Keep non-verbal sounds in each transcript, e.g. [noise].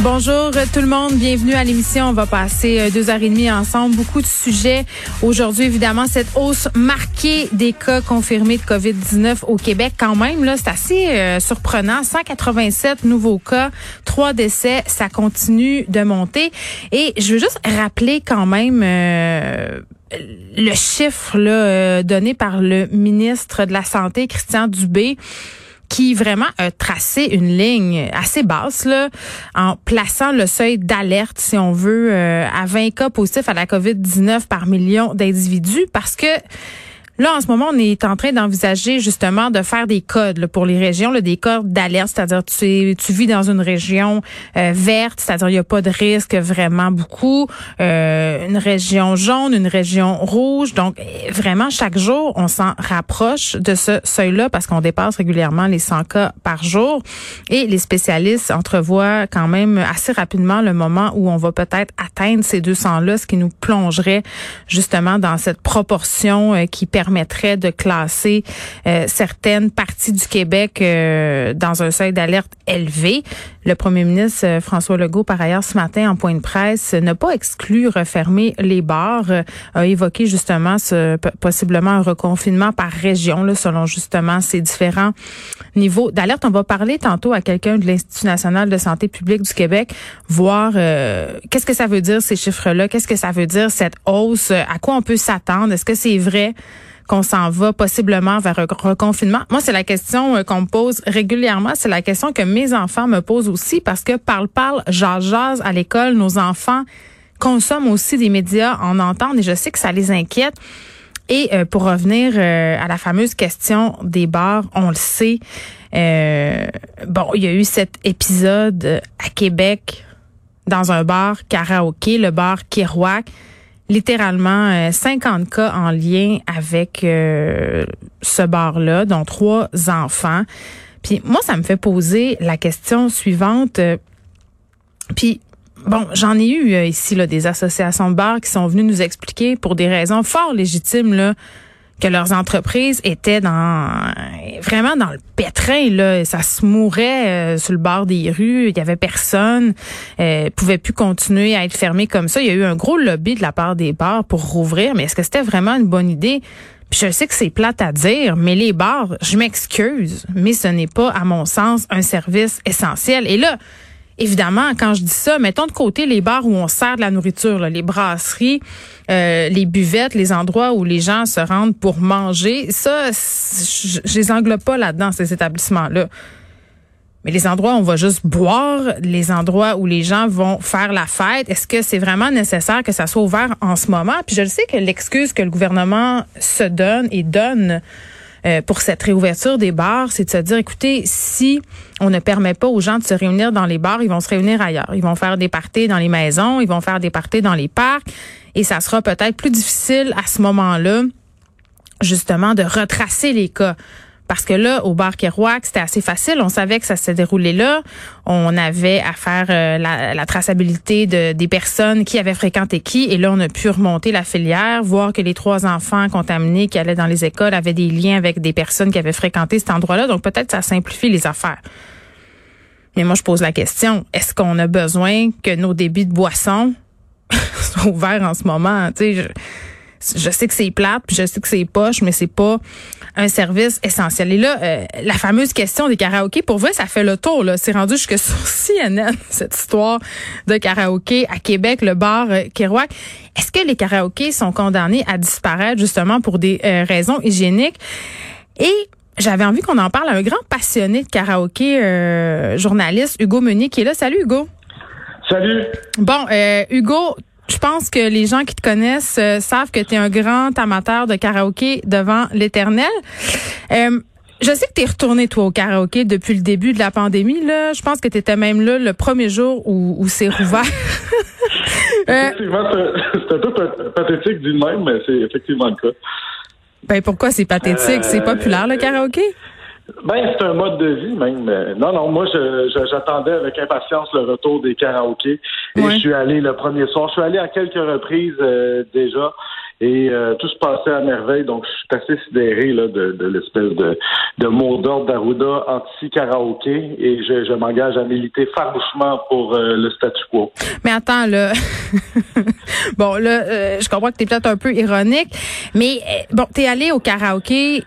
Bonjour tout le monde, bienvenue à l'émission. On va passer euh, deux heures et demie ensemble. Beaucoup de sujets. Aujourd'hui, évidemment, cette hausse marquée des cas confirmés de COVID-19 au Québec. Quand même, là, c'est assez euh, surprenant. 187 nouveaux cas, trois décès. Ça continue de monter. Et je veux juste rappeler quand même... Euh, le chiffre là, donné par le ministre de la Santé, Christian Dubé, qui vraiment a tracé une ligne assez basse là, en plaçant le seuil d'alerte, si on veut, euh, à 20 cas positifs à la COVID-19 par million d'individus, parce que Là, en ce moment, on est en train d'envisager justement de faire des codes pour les régions, là, des codes d'alerte, c'est-à-dire tu, tu vis dans une région euh, verte, c'est-à-dire il n'y a pas de risque vraiment beaucoup, euh, une région jaune, une région rouge. Donc, vraiment, chaque jour, on s'en rapproche de ce seuil-là parce qu'on dépasse régulièrement les 100 cas par jour. Et les spécialistes entrevoient quand même assez rapidement le moment où on va peut-être atteindre ces 200-là, ce qui nous plongerait justement dans cette proportion euh, qui permet permettrait de classer euh, certaines parties du Québec euh, dans un seuil d'alerte élevé. Le premier ministre euh, François Legault, par ailleurs, ce matin, en point de presse, n'a pas exclu refermer les bars, a évoqué justement ce, possiblement un reconfinement par région, là, selon justement ces différents niveaux d'alerte. On va parler tantôt à quelqu'un de l'Institut national de santé publique du Québec, voir qu'est-ce que ça veut dire ces chiffres-là, qu'est-ce que ça veut dire cette hausse, à quoi on peut s'attendre, est-ce que c'est vrai? Qu'on s'en va possiblement vers un reconfinement? Moi, c'est la question euh, qu'on me pose régulièrement. C'est la question que mes enfants me posent aussi parce que parle, parle, jase, jase à l'école, nos enfants consomment aussi des médias, en entendent et je sais que ça les inquiète. Et euh, pour revenir euh, à la fameuse question des bars, on le sait. bon, il y a eu cet épisode à Québec dans un bar karaoké, le bar Kerouac littéralement 50 euh, cas en lien avec euh, ce bar-là, dont trois enfants. Puis moi, ça me fait poser la question suivante. Euh, puis bon, j'en ai eu ici là, des associations de bars qui sont venues nous expliquer pour des raisons fort légitimes là, que leurs entreprises étaient dans vraiment dans le pétrin là, ça se mourait euh, sur le bord des rues, il y avait personne, euh, pouvait plus continuer à être fermé comme ça. Il y a eu un gros lobby de la part des bars pour rouvrir, mais est-ce que c'était vraiment une bonne idée? Puis je sais que c'est plate à dire, mais les bars, je m'excuse, mais ce n'est pas à mon sens un service essentiel. Et là, évidemment, quand je dis ça, mettons de côté les bars où on sert de la nourriture, les brasseries, euh, les buvettes, les endroits où les gens se rendent pour manger. Ça, je, je les englobe pas là-dedans, ces établissements-là. Mais les endroits où on va juste boire, les endroits où les gens vont faire la fête, est-ce que c'est vraiment nécessaire que ça soit ouvert en ce moment? Puis je le sais que l'excuse que le gouvernement se donne et donne euh, pour cette réouverture des bars, c'est de se dire, écoutez, si on ne permet pas aux gens de se réunir dans les bars, ils vont se réunir ailleurs. Ils vont faire des parties dans les maisons, ils vont faire des parties dans les parcs, et ça sera peut-être plus difficile à ce moment-là, justement, de retracer les cas. Parce que là, au bar Kerouac, c'était assez facile. On savait que ça s'est déroulé là. On avait à faire euh, la, traçabilité de, des personnes qui avaient fréquenté qui. Et là, on a pu remonter la filière, voir que les trois enfants contaminés qui allaient dans les écoles avaient des liens avec des personnes qui avaient fréquenté cet endroit-là. Donc, peut-être ça simplifie les affaires. Mais moi, je pose la question, est-ce qu'on a besoin que nos débits de boissons [laughs] soient ouverts en ce moment? Je sais que c'est plate, puis je sais que c'est poche, mais c'est pas un service essentiel. Et là, euh, la fameuse question des karaokés, pour vrai, ça fait le tour. Là. C'est rendu jusque [laughs] sur CNN, cette histoire de karaoké à Québec, le bar euh, Kerouac. Est-ce que les karaokés sont condamnés à disparaître justement pour des euh, raisons hygiéniques? Et j'avais envie qu'on en parle à un grand passionné de karaoké, journaliste, Hugo Meunier, qui est là. Salut, Hugo. Salut. Bon, Hugo, je pense que les gens qui te connaissent euh, savent que tu es un grand amateur de karaoké devant l'éternel. Euh, je sais que tu es retourné, toi, au karaoké depuis le début de la pandémie. Là. Je pense que tu étais même là le premier jour où, où c'est rouvert. [laughs] Euh, effectivement, c'est un peu pathétique dit même, mais c'est effectivement le cas. Ben pourquoi c'est pathétique? c'est populaire le karaoké? Ben, c'est un mode de vie même. Non, non, moi, j'attendais avec impatience le retour des karaokés. Et je suis allé le premier soir. Je suis allé à quelques reprises euh, déjà. Et euh, tout se passait à merveille. Donc, je suis assez sidéré là, de, l'espèce de, de mot d'ordre d'Arruda anti-karaoké. Et je, m'engage à militer farouchement pour euh, le statu quo. Mais attends, là. [laughs] bon, là, je comprends que tu es peut-être un peu ironique. Mais, bon, tu es allé au karaoké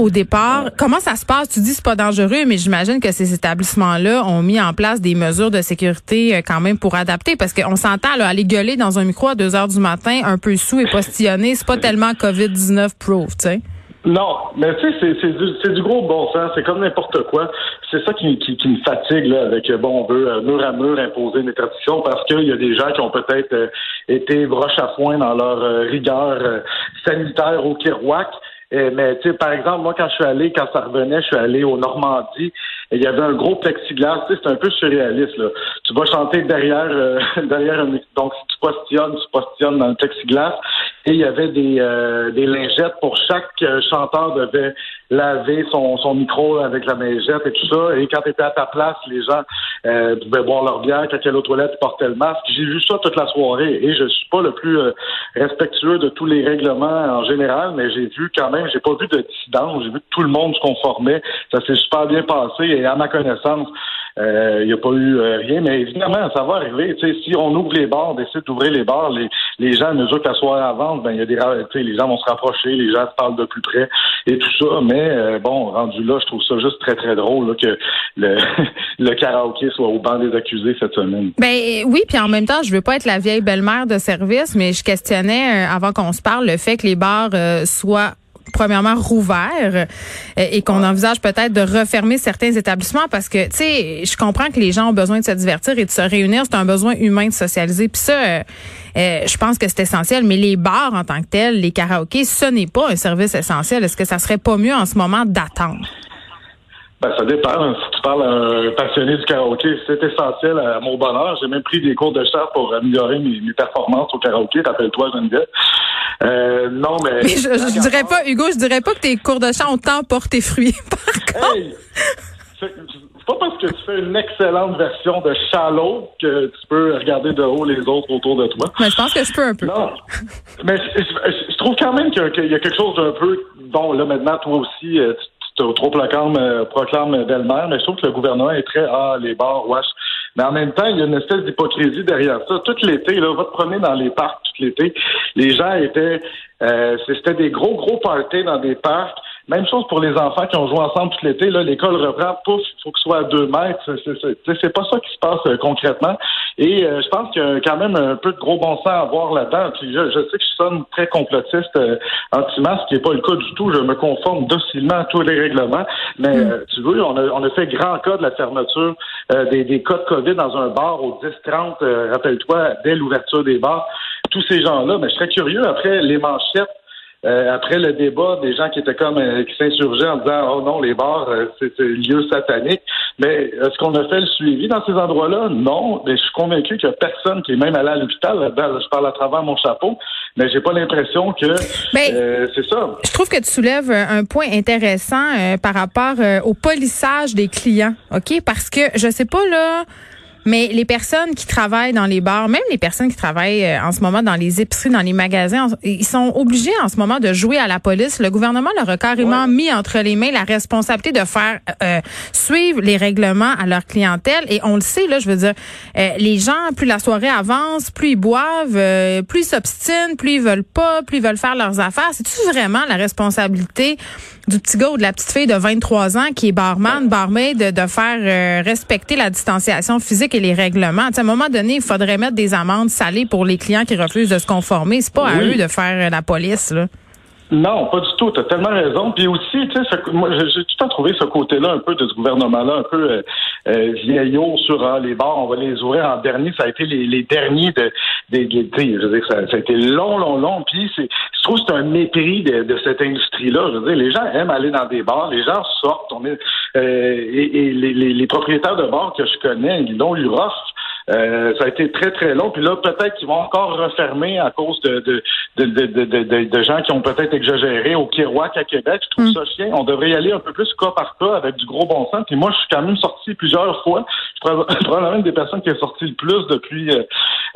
au départ. Comment ça se passe? Tu dis c'est pas dangereux, mais j'imagine que ces établissements-là ont mis en place des mesures de sécurité euh, quand même pour adapter, parce qu'on s'entend là, aller gueuler dans un micro à 2 heures du matin, un peu sous et postillonner, c'est pas tellement COVID-19 proof, tu sais. Non, mais tu sais, c'est du, gros bon sens. C'est comme n'importe quoi. C'est ça qui, qui, me fatigue là, avec, bon, on veut euh, mur à mur imposer une interdiction parce qu'il y a des gens qui ont peut-être euh, été broche à foin dans leur rigueur sanitaire au Kirouac mais tu sais, par exemple, moi, quand je suis allé, quand ça revenait, je suis allé au Normandie, et il y avait un gros plexiglas. Tu sais, c'est un peu surréaliste. Là. Tu vas chanter derrière, euh, [laughs] derrière un donc si tu postionnes, tu postionnes dans le plexiglas. Et il y avait des, euh, des lingettes pour chaque chanteur devait laver son, son micro avec la lingette et tout ça. Et quand tu étais à ta place, les gens euh, pouvaient boire leur bière. Quand il y avait aux toilettes, ils portaient le masque. J'ai vu ça toute la soirée. Et je suis pas le plus respectueux de tous les règlements en général, mais j'ai vu quand même j'ai pas vu de dissidence. J'ai vu que tout le monde se conformait. Ça s'est super bien passé et à ma connaissance, euh, il n'y a pas eu euh, rien. Mais évidemment, ça va arriver. si on ouvre les bars, on décide d'ouvrir les bars, les, les gens, à mesure que la soirée avance, ben y a des les gens vont se rapprocher, les gens se parlent de plus près et tout ça. Mais euh, bon, rendu là, je trouve ça juste très, très drôle que le, [laughs] le karaoké soit au banc des accusés cette semaine. Ben oui, puis en même temps, je veux pas être la vieille belle-mère de service, mais je questionnais avant qu'on se parle le fait que les bars soient premièrement rouvert euh, et qu'on envisage peut-être de refermer certains établissements parce que, tu sais, je comprends que les gens ont besoin de se divertir et de se réunir. C'est un besoin humain de socialiser. Puis ça, euh, euh, je pense que c'est essentiel. Mais les bars en tant que tels, les karaokés, ce n'est pas un service essentiel. Est-ce que ça serait pas mieux en ce moment d'attendre? Ben, ça dépend. Si tu parles à un passionné du karaoké, c'est essentiel à mon bonheur. J'ai même pris des cours de chant pour améliorer mes, performances au karaoké. Rappelle-toi, Geneviève. Euh, non, mais. je, je dirais pas, Hugo, je dirais pas que tes cours de chant ont tant porté fruit. [laughs] Par contre. Hey, c'est pas parce que tu fais une excellente version de Shallow que tu peux regarder de haut les autres autour de toi. Mais je pense que je peux un peu. Non. Mais je, trouve quand même qu'il y, a quelque chose d'un peu. Bon, là, maintenant, toi aussi, euh, tu trop proclames, euh, proclame belle-mère, mais je trouve que le gouvernement est très, ah, les bars, wesh. Mais en même temps, il y a une espèce d'hypocrisie derrière ça. Tout l'été, là, va te promener dans les parcs tout l'été. Les gens étaient, euh, c'était des gros, gros parties dans des parcs. Même chose pour les enfants qui ont joué ensemble tout l'été. Là, l'école reprend, pouf, il faut que ce soit à deux mètres. C'est pas ça qui se passe euh, concrètement. Et euh, je pense qu'il y a quand même un peu de gros bon sens à voir là-dedans. Puis je, sais que je sonne très complotiste euh, anti-masque, ce qui n'est pas le cas du tout. Je me conforme docilement à tous les règlements. Mais mm. euh, tu vois, on a, on a fait grand cas de la fermeture des, des cas de COVID dans un bar au 10-30, rappelle-toi, dès l'ouverture des bars. Tous ces gens-là, mais je serais curieux après les manchettes euh, après le débat, des gens qui étaient comme euh, qui s'insurgeaient en disant oh non les bars euh, c'est un lieu satanique. Mais est-ce qu'on a fait le suivi dans ces endroits-là? Non. Mais je suis convaincu qu'il y a personne qui est même allé à l'hôpital je parle à travers mon chapeau, mais j'ai pas l'impression que ben, c'est ça. Je trouve que tu soulèves un point intéressant par rapport au polissage des clients. Ok, parce que je sais pas là. Mais les personnes qui travaillent dans les bars, même les personnes qui travaillent euh, en ce moment dans les épiceries, dans les magasins, ils sont obligés en ce moment de jouer à la police. Le gouvernement leur a carrément mis entre les mains la responsabilité de faire euh, suivre les règlements à leur clientèle. Et on le sait, là, je veux dire, euh, les gens, plus la soirée avance, plus ils boivent, plus ils s'obstinent, plus ils veulent pas, plus ils veulent faire leurs affaires. C'est-tu vraiment la responsabilité du petit gars ou de la petite fille de 23 ans qui est barman, barmaid, de, de faire respecter la distanciation physique et les règlements. à un moment donné, il faudrait mettre des amendes salées pour les clients qui refusent de se conformer. C'est pas à eux de faire euh, la police, là. Non, pas du tout. Tu as tellement raison. Puis aussi, tu sais, moi, j'ai tout le temps trouvé ce côté-là un peu de ce gouvernement-là, un peu euh, euh vieillot sur ah, les bars, on va les ouvrir en dernier. Ça a été les, les derniers de, des, je veux dire, ça, ça, a été long, long, long. Puis c'est, je trouve que c'est un mépris de, de cette industrie-là. Je veux dire, les gens aiment aller dans des bars, les gens sortent. On est, euh, et, et les, les, propriétaires de bars que je connais, ils l'ont eu Euh, ça a été très, très long. Puis là, peut-être qu'ils vont encore refermer à cause de, de, de, de, de gens qui ont peut-être exagéré au Kiroak à Québec. Je trouve mm. ça chien. On devrait y aller un peu plus cas par cas avec du gros bon sens. Puis moi, je suis quand même sorti plusieurs fois. Je suis [laughs] probablement une des personnes qui est sorti le plus depuis euh,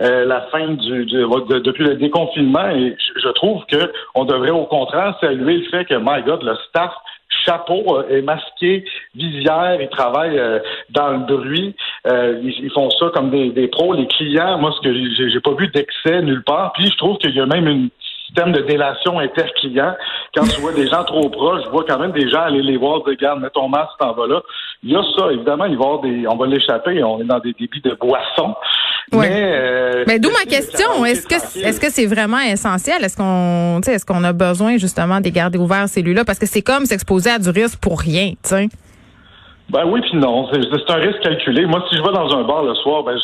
euh, la fin du, depuis le déconfinement. Et je trouve que on devrait au contraire saluer le fait que, my God, le staff chapeau est masqué, visière, ils travaillent dans le bruit. ils, font ça comme des, des, pros. Les clients, moi, ce que j'ai pas vu d'excès nulle part. Puis je trouve qu'il y a même une système de délation interclient. Quand tu vois des gens trop proches, je vois quand même des gens aller les voir, regarde, mets ton masque, t'en vas là. Il y a ça, évidemment, il va avoir des, on va l'échapper, on est dans des débits de boissons. Mais, euh, mais d'où ma question. Est-ce que est-ce que c'est vraiment essentiel? Est-ce qu'on est-ce qu'on a besoin justement des garder ouverts celui-là parce que c'est comme s'exposer à du risque pour rien, tu Ben oui puis non, c'est un risque calculé. Moi, si je vais dans un bar le soir, ben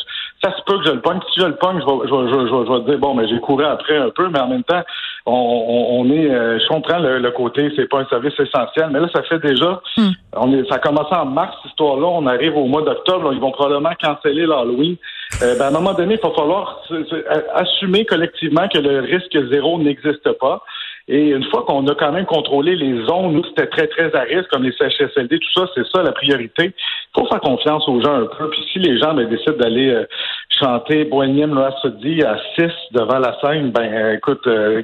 ça se peut que je le pogne. Si je le pogne, je vais, je vais, je vais, dire bon, mais j'ai couru après un peu, mais en même temps, on, on, est, euh, je comprends le, le côté, c'est pas un service essentiel, mais là, ça fait déjà, hmm. on est, ça a commencé en mars cette histoire-là. On arrive au mois d'octobre, ils vont probablement canceller l'Halloween. Euh, ben, à un moment donné, il va falloir assumer collectivement que le risque zéro n'existe pas. Et une fois qu'on a quand même contrôlé les zones où c'était très, très à risque, comme les CHSLD, tout ça, c'est ça la priorité. Il faut faire confiance aux gens un peu. Puis si les gens ben, décident d'aller euh, chanter Bohemian Rhapsody à 6 devant la scène, ben euh, écoute, euh,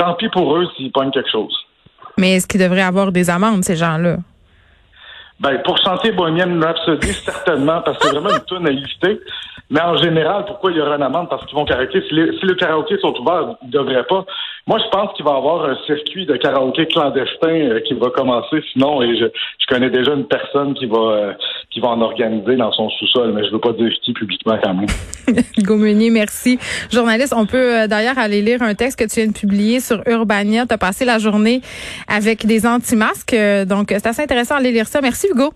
tant pis pour eux s'ils pognent quelque chose. Mais est-ce qu'ils devraient avoir des amendes, ces gens-là? Ben, pour chanter Bohemian Rhapsody, [laughs] certainement, parce que c'est vraiment une tune à éviter. Mais en général, pourquoi il y aura une amende? Parce qu'ils vont karaoké. Si, les, si le karaoké sont ouverts, ils ne devraient pas. Moi, je pense qu'il va y avoir un circuit de karaoké clandestin euh, qui va commencer. Sinon, et je, je, connais déjà une personne qui va euh, qui va en organiser dans son sous-sol, mais je veux pas dire qui publiquement quand même. [laughs] Hugo Meunier, merci. Journaliste, on peut euh, d'ailleurs aller lire un texte que tu viens de publier sur Urbania. Tu as passé la journée avec des anti-masques, donc c'est assez intéressant d'aller lire ça. Merci Hugo.